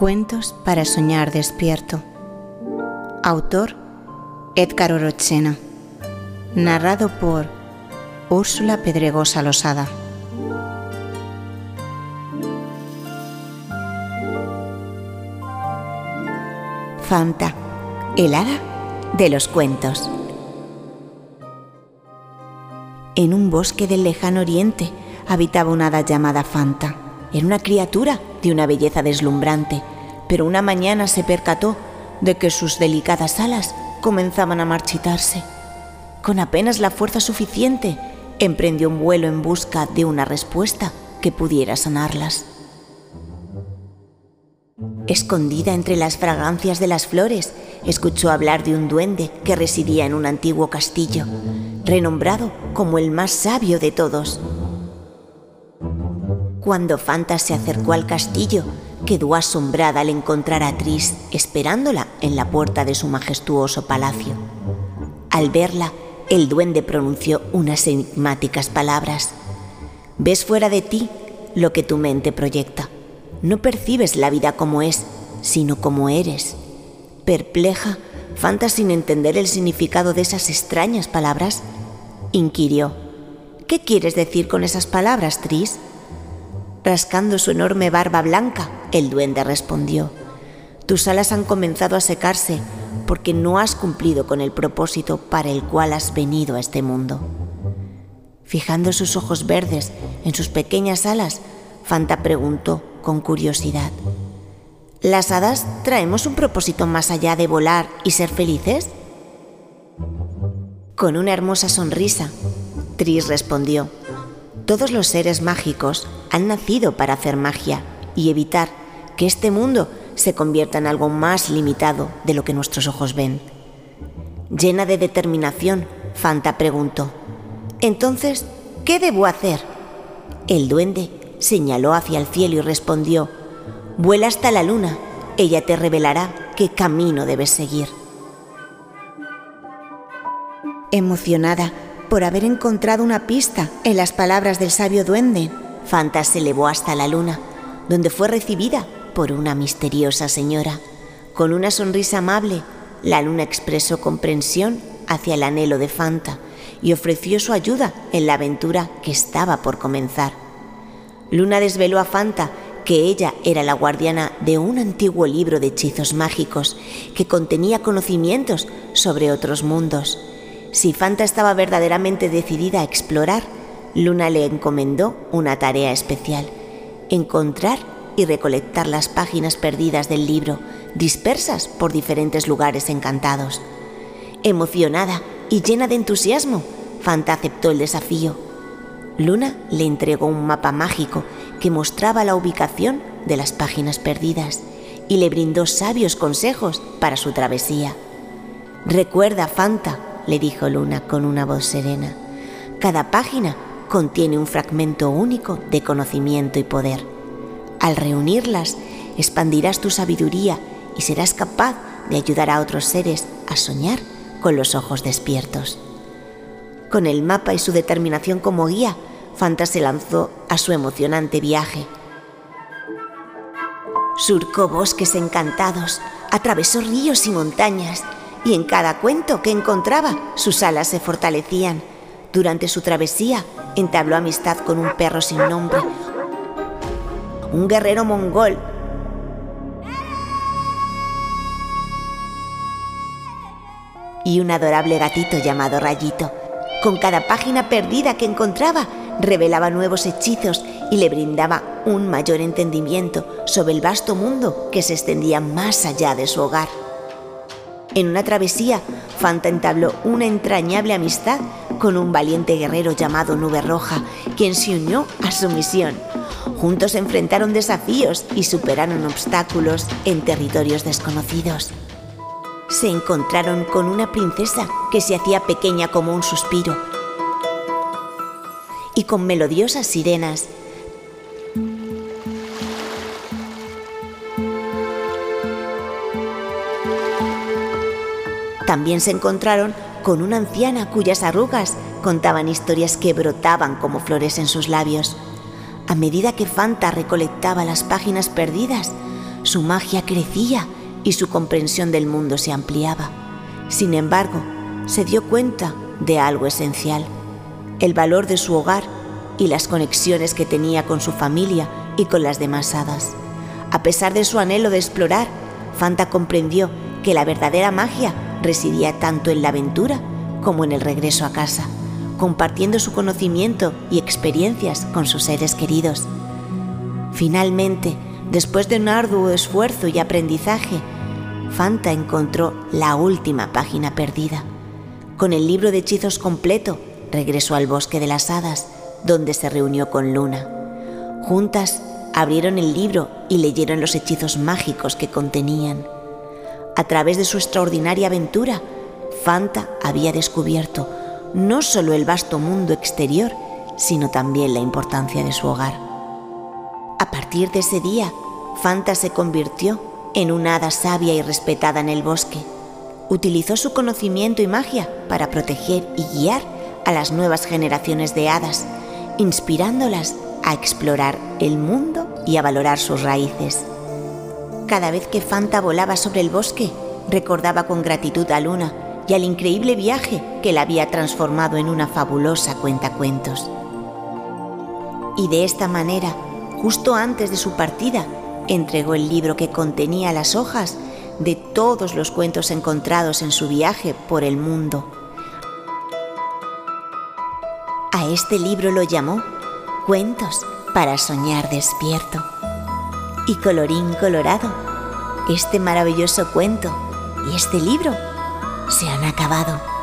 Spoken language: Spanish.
Cuentos para soñar despierto. Autor Edgar Orochena. Narrado por Úrsula Pedregosa Losada. Fanta, el hada de los cuentos. En un bosque del lejano oriente habitaba una hada llamada Fanta. Era una criatura de una belleza deslumbrante, pero una mañana se percató de que sus delicadas alas comenzaban a marchitarse. Con apenas la fuerza suficiente, emprendió un vuelo en busca de una respuesta que pudiera sanarlas. Escondida entre las fragancias de las flores, escuchó hablar de un duende que residía en un antiguo castillo, renombrado como el más sabio de todos. Cuando Fanta se acercó al castillo, quedó asombrada al encontrar a Tris esperándola en la puerta de su majestuoso palacio. Al verla, el duende pronunció unas enigmáticas palabras. Ves fuera de ti lo que tu mente proyecta. No percibes la vida como es, sino como eres. Perpleja, Fanta sin entender el significado de esas extrañas palabras, inquirió. ¿Qué quieres decir con esas palabras, Tris? Rascando su enorme barba blanca, el duende respondió, Tus alas han comenzado a secarse porque no has cumplido con el propósito para el cual has venido a este mundo. Fijando sus ojos verdes en sus pequeñas alas, Fanta preguntó con curiosidad, ¿Las hadas traemos un propósito más allá de volar y ser felices? Con una hermosa sonrisa, Tris respondió, todos los seres mágicos han nacido para hacer magia y evitar que este mundo se convierta en algo más limitado de lo que nuestros ojos ven. Llena de determinación, Fanta preguntó, Entonces, ¿qué debo hacer? El duende señaló hacia el cielo y respondió, Vuela hasta la luna, ella te revelará qué camino debes seguir. Emocionada, por haber encontrado una pista en las palabras del sabio duende, Fanta se elevó hasta la luna, donde fue recibida por una misteriosa señora. Con una sonrisa amable, la luna expresó comprensión hacia el anhelo de Fanta y ofreció su ayuda en la aventura que estaba por comenzar. Luna desveló a Fanta que ella era la guardiana de un antiguo libro de hechizos mágicos que contenía conocimientos sobre otros mundos si Fanta estaba verdaderamente decidida a explorar, Luna le encomendó una tarea especial, encontrar y recolectar las páginas perdidas del libro, dispersas por diferentes lugares encantados. Emocionada y llena de entusiasmo, Fanta aceptó el desafío. Luna le entregó un mapa mágico que mostraba la ubicación de las páginas perdidas y le brindó sabios consejos para su travesía. Recuerda, Fanta, le dijo Luna con una voz serena. Cada página contiene un fragmento único de conocimiento y poder. Al reunirlas, expandirás tu sabiduría y serás capaz de ayudar a otros seres a soñar con los ojos despiertos. Con el mapa y su determinación como guía, Fanta se lanzó a su emocionante viaje. Surcó bosques encantados, atravesó ríos y montañas, y en cada cuento que encontraba sus alas se fortalecían. Durante su travesía entabló amistad con un perro sin nombre, un guerrero mongol y un adorable gatito llamado Rayito. Con cada página perdida que encontraba, revelaba nuevos hechizos y le brindaba un mayor entendimiento sobre el vasto mundo que se extendía más allá de su hogar. En una travesía, Fanta entabló una entrañable amistad con un valiente guerrero llamado Nube Roja, quien se unió a su misión. Juntos enfrentaron desafíos y superaron obstáculos en territorios desconocidos. Se encontraron con una princesa que se hacía pequeña como un suspiro y con melodiosas sirenas También se encontraron con una anciana cuyas arrugas contaban historias que brotaban como flores en sus labios. A medida que Fanta recolectaba las páginas perdidas, su magia crecía y su comprensión del mundo se ampliaba. Sin embargo, se dio cuenta de algo esencial, el valor de su hogar y las conexiones que tenía con su familia y con las demás hadas. A pesar de su anhelo de explorar, Fanta comprendió que la verdadera magia residía tanto en la aventura como en el regreso a casa, compartiendo su conocimiento y experiencias con sus seres queridos. Finalmente, después de un arduo esfuerzo y aprendizaje, Fanta encontró la última página perdida. Con el libro de hechizos completo, regresó al bosque de las hadas, donde se reunió con Luna. Juntas abrieron el libro y leyeron los hechizos mágicos que contenían. A través de su extraordinaria aventura, Fanta había descubierto no solo el vasto mundo exterior, sino también la importancia de su hogar. A partir de ese día, Fanta se convirtió en una hada sabia y respetada en el bosque. Utilizó su conocimiento y magia para proteger y guiar a las nuevas generaciones de hadas, inspirándolas a explorar el mundo y a valorar sus raíces. Cada vez que Fanta volaba sobre el bosque, recordaba con gratitud a Luna y al increíble viaje que la había transformado en una fabulosa cuentacuentos. Y de esta manera, justo antes de su partida, entregó el libro que contenía las hojas de todos los cuentos encontrados en su viaje por el mundo. A este libro lo llamó Cuentos para soñar despierto. Y colorín colorado, este maravilloso cuento y este libro se han acabado.